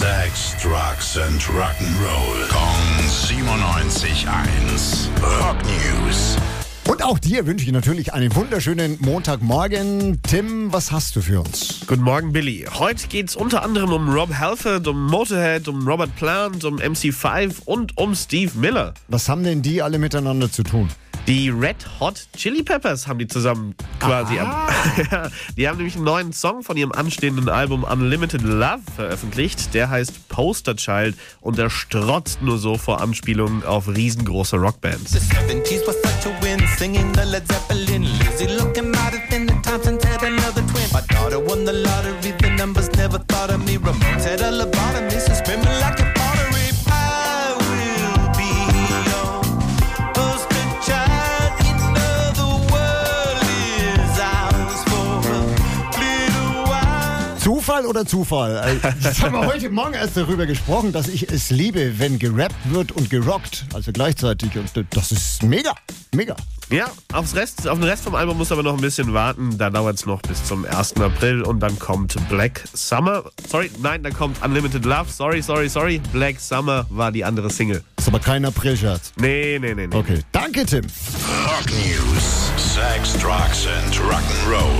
Sex, Drugs and Rock'n'Roll. Kong 97.1. Rock News. Und auch dir wünsche ich natürlich einen wunderschönen Montagmorgen. Tim, was hast du für uns? Guten Morgen, Billy. Heute geht's unter anderem um Rob Halford, um Motorhead, um Robert Plant, um MC5 und um Steve Miller. Was haben denn die alle miteinander zu tun? Die Red Hot Chili Peppers haben die zusammen quasi. Am, die haben nämlich einen neuen Song von ihrem anstehenden Album Unlimited Love veröffentlicht. Der heißt Poster Child und der strotzt nur so vor Anspielungen auf riesengroße Rockbands. The Zufall oder Zufall? Das haben wir heute Morgen erst darüber gesprochen, dass ich es liebe, wenn gerappt wird und gerockt. Also gleichzeitig. Und das ist mega. Mega. Ja, aufs Rest, auf den Rest vom Album muss aber noch ein bisschen warten. Da dauert es noch bis zum 1. April und dann kommt Black Summer. Sorry, nein, dann kommt Unlimited Love. Sorry, sorry, sorry. Black Summer war die andere Single. Ist aber kein Aprilscherz. Nee, nee, nee, nee. Okay. Danke, Tim. Rock News. Sex, Drugs and Rock'n'Roll.